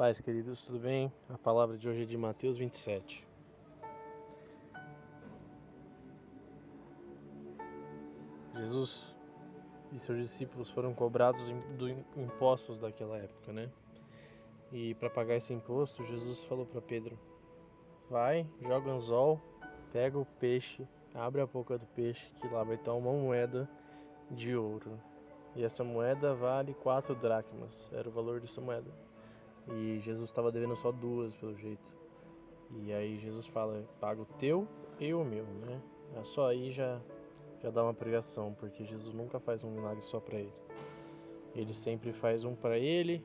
Pais queridos, tudo bem? A palavra de hoje é de Mateus 27. Jesus e seus discípulos foram cobrados dos impostos daquela época, né? E para pagar esse imposto, Jesus falou para Pedro: Vai, joga anzol, pega o peixe, abre a boca do peixe, que lá vai estar uma moeda de ouro. E essa moeda vale quatro dracmas, era o valor dessa moeda. E Jesus estava devendo só duas, pelo jeito. E aí Jesus fala: paga o teu e o meu, né? É só aí já já dá uma pregação, porque Jesus nunca faz um milagre só para ele. Ele sempre faz um para ele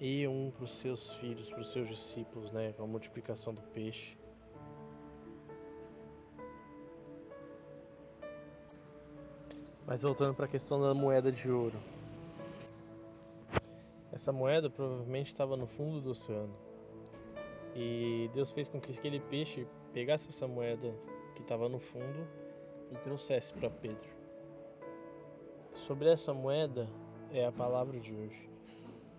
e um para os seus filhos, para os seus discípulos, né? Com a multiplicação do peixe. Mas voltando para a questão da moeda de ouro. Essa moeda provavelmente estava no fundo do oceano. E Deus fez com que aquele peixe pegasse essa moeda que estava no fundo e trouxesse para Pedro. Sobre essa moeda é a palavra de hoje.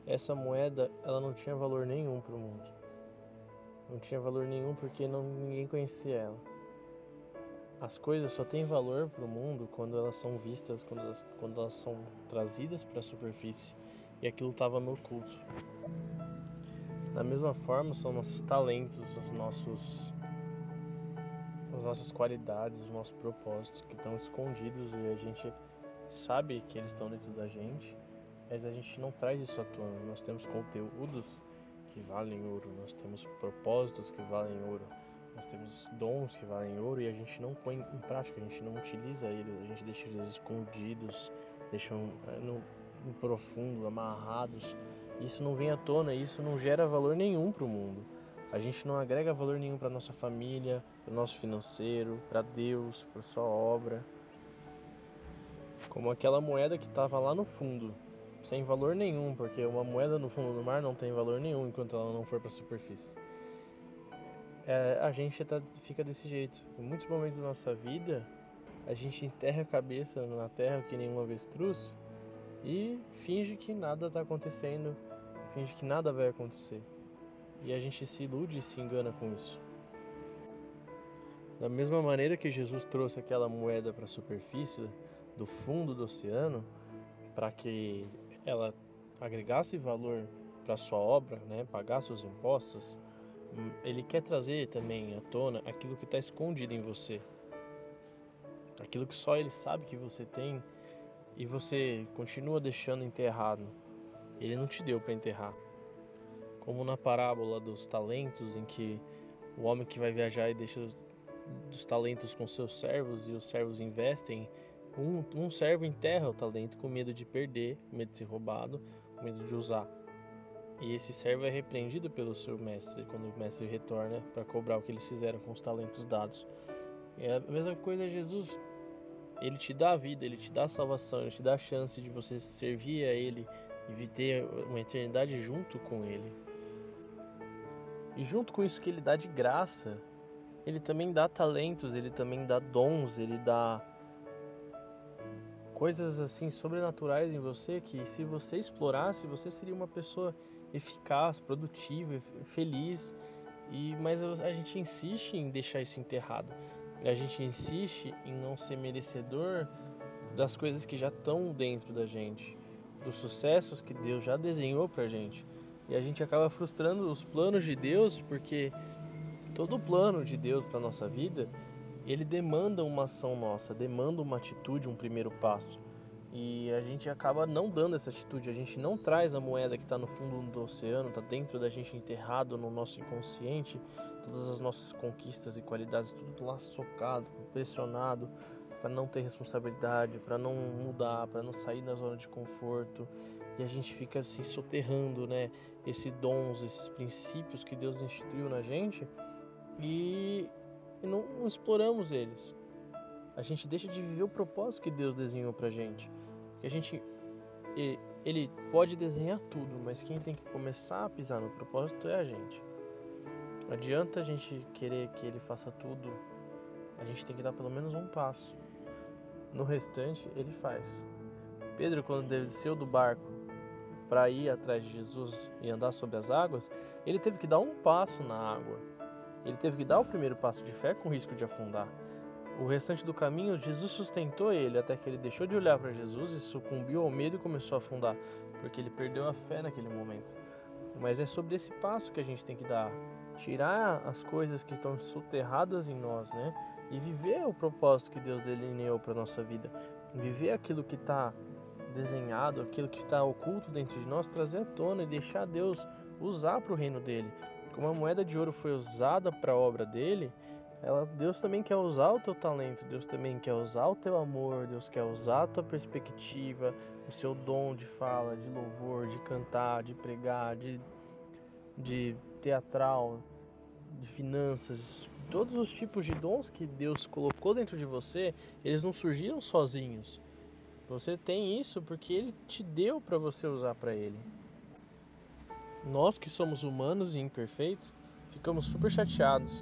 Essa moeda, ela não tinha valor nenhum para o mundo. Não tinha valor nenhum porque não, ninguém conhecia ela. As coisas só têm valor para o mundo quando elas são vistas, quando elas, quando elas são trazidas para a superfície e aquilo estava no oculto. Da mesma forma, são nossos talentos, os nossos as nossas qualidades, os nossos propósitos que estão escondidos e a gente sabe que eles estão dentro da gente, mas a gente não traz isso à tona. Nós temos conteúdos que valem ouro, nós temos propósitos que valem ouro, nós temos dons que valem ouro e a gente não põe em prática, a gente não utiliza eles, a gente deixa eles escondidos, deixa eh, profundo, amarrados. Isso não vem à tona, isso não gera valor nenhum para o mundo. A gente não agrega valor nenhum para nossa família, para o nosso financeiro, para Deus, para sua obra. Como aquela moeda que estava lá no fundo, sem valor nenhum, porque uma moeda no fundo do mar não tem valor nenhum enquanto ela não for para a superfície. É, a gente tá, fica desse jeito. Em muitos momentos da nossa vida, a gente enterra a cabeça na terra que nem um avestruz e finge que nada está acontecendo, finge que nada vai acontecer. E a gente se ilude e se engana com isso. Da mesma maneira que Jesus trouxe aquela moeda para a superfície do fundo do oceano, para que ela agregasse valor para sua obra, né, pagasse os impostos, hum, ele quer trazer também à tona aquilo que está escondido em você. Aquilo que só ele sabe que você tem e você continua deixando enterrado. Ele não te deu para enterrar. Como na parábola dos talentos, em que o homem que vai viajar e deixa os talentos com seus servos e os servos investem, um, um servo enterra o talento com medo de perder, com medo de ser roubado, com medo de usar. E esse servo é repreendido pelo seu mestre quando o mestre retorna para cobrar o que eles fizeram com os talentos dados. É a mesma coisa é Jesus. Ele te dá a vida, ele te dá a salvação, ele te dá a chance de você servir a ele e ter uma eternidade junto com ele. E junto com isso que ele dá de graça, ele também dá talentos, ele também dá dons, ele dá coisas assim sobrenaturais em você que se você explorasse, você seria uma pessoa eficaz, produtiva, feliz. E mas a gente insiste em deixar isso enterrado. A gente insiste em não ser merecedor das coisas que já estão dentro da gente, dos sucessos que Deus já desenhou pra gente. E a gente acaba frustrando os planos de Deus, porque todo plano de Deus para nossa vida, ele demanda uma ação nossa, demanda uma atitude, um primeiro passo. E a gente acaba não dando essa atitude, a gente não traz a moeda que está no fundo do oceano, está dentro da gente enterrado no nosso inconsciente, todas as nossas conquistas e qualidades, tudo lá socado, pressionado, para não ter responsabilidade, para não mudar, para não sair da zona de conforto. E a gente fica assim soterrando, né, esses dons, esses princípios que Deus instituiu na gente e, e não, não exploramos eles. A gente deixa de viver o propósito que Deus desenhou pra gente. Que a gente ele pode desenhar tudo, mas quem tem que começar a pisar no propósito é a gente. Não adianta a gente querer que ele faça tudo, a gente tem que dar pelo menos um passo. No restante, ele faz. Pedro, quando desceu do barco para ir atrás de Jesus e andar sobre as águas, ele teve que dar um passo na água. Ele teve que dar o primeiro passo de fé com risco de afundar. O restante do caminho, Jesus sustentou ele até que ele deixou de olhar para Jesus e sucumbiu ao medo e começou a afundar, porque ele perdeu a fé naquele momento. Mas é sobre esse passo que a gente tem que dar, tirar as coisas que estão soterradas em nós, né? E viver o propósito que Deus delineou para nossa vida, viver aquilo que está desenhado, aquilo que está oculto dentro de nós, trazer à tona e deixar Deus usar para o reino dele. Como a moeda de ouro foi usada para a obra dele, ela, Deus também quer usar o teu talento, Deus também quer usar o teu amor, Deus quer usar a tua perspectiva, o seu dom de fala, de louvor, de cantar, de pregar, de, de teatral, de finanças, todos os tipos de dons que Deus colocou dentro de você, eles não surgiram sozinhos. Você tem isso porque ele te deu para você usar para ele. Nós que somos humanos e imperfeitos, ficamos super chateados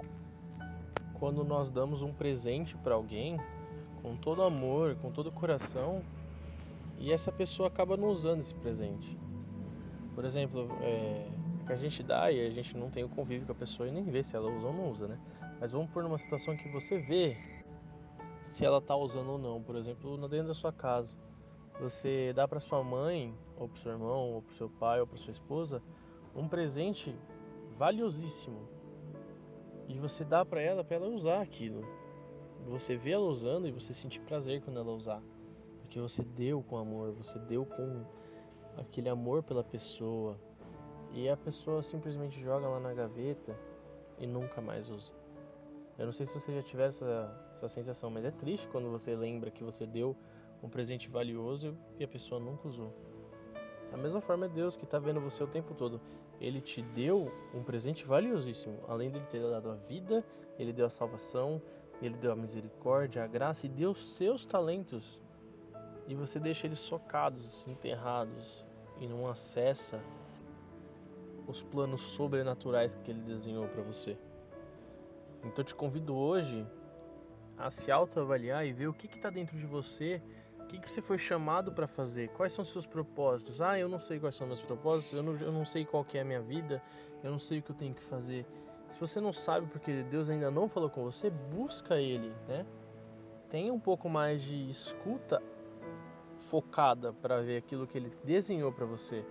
quando nós damos um presente para alguém com todo amor, com todo coração, e essa pessoa acaba não usando esse presente. Por exemplo, é, que a gente dá e a gente não tem o convívio com a pessoa e nem vê se ela usa ou não usa, né? Mas vamos por uma situação que você vê se ela está usando ou não. Por exemplo, dentro da sua casa, você dá para sua mãe, ou para seu irmão, ou para seu pai, ou para sua esposa um presente valiosíssimo e você dá para ela para ela usar aquilo. Você vê ela usando e você sentir prazer quando ela usar, porque você deu com amor, você deu com aquele amor pela pessoa e a pessoa simplesmente joga lá na gaveta e nunca mais usa. Eu não sei se você já tiver essa, essa sensação, mas é triste quando você lembra que você deu um presente valioso e a pessoa nunca usou. Da mesma forma é Deus que está vendo você o tempo todo. Ele te deu um presente valiosíssimo. Além de ele ter dado a vida, ele deu a salvação, ele deu a misericórdia, a graça e deu seus talentos. E você deixa eles socados, enterrados e não acessa os planos sobrenaturais que ele desenhou para você. Então eu te convido hoje a se autoavaliar e ver o que está dentro de você o que, que você foi chamado para fazer? Quais são seus propósitos? Ah, eu não sei quais são meus propósitos, eu não, eu não sei qual que é a minha vida, eu não sei o que eu tenho que fazer. Se você não sabe porque Deus ainda não falou com você, busca Ele, né? Tenha um pouco mais de escuta focada para ver aquilo que Ele desenhou para você.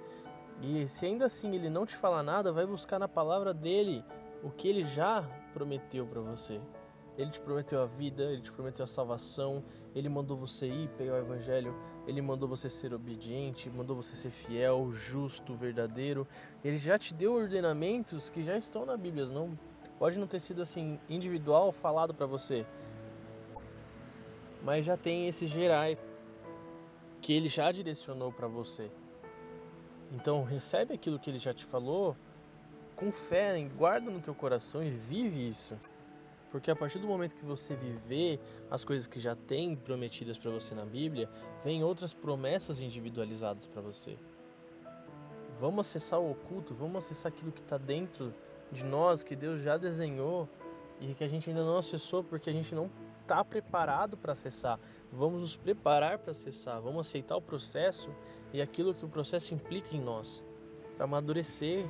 E se ainda assim Ele não te falar nada, vai buscar na palavra dele o que Ele já prometeu para você. Ele te prometeu a vida, ele te prometeu a salvação, ele mandou você ir pegar o evangelho, ele mandou você ser obediente, mandou você ser fiel, justo, verdadeiro. Ele já te deu ordenamentos que já estão na Bíblia, não pode não ter sido assim individual falado para você. Mas já tem esses gerais que ele já direcionou para você. Então recebe aquilo que ele já te falou com fé, guarda no teu coração e vive isso. Porque a partir do momento que você viver as coisas que já tem prometidas para você na Bíblia, vem outras promessas individualizadas para você. Vamos acessar o oculto, vamos acessar aquilo que está dentro de nós, que Deus já desenhou e que a gente ainda não acessou porque a gente não está preparado para acessar. Vamos nos preparar para acessar, vamos aceitar o processo e aquilo que o processo implica em nós, para amadurecer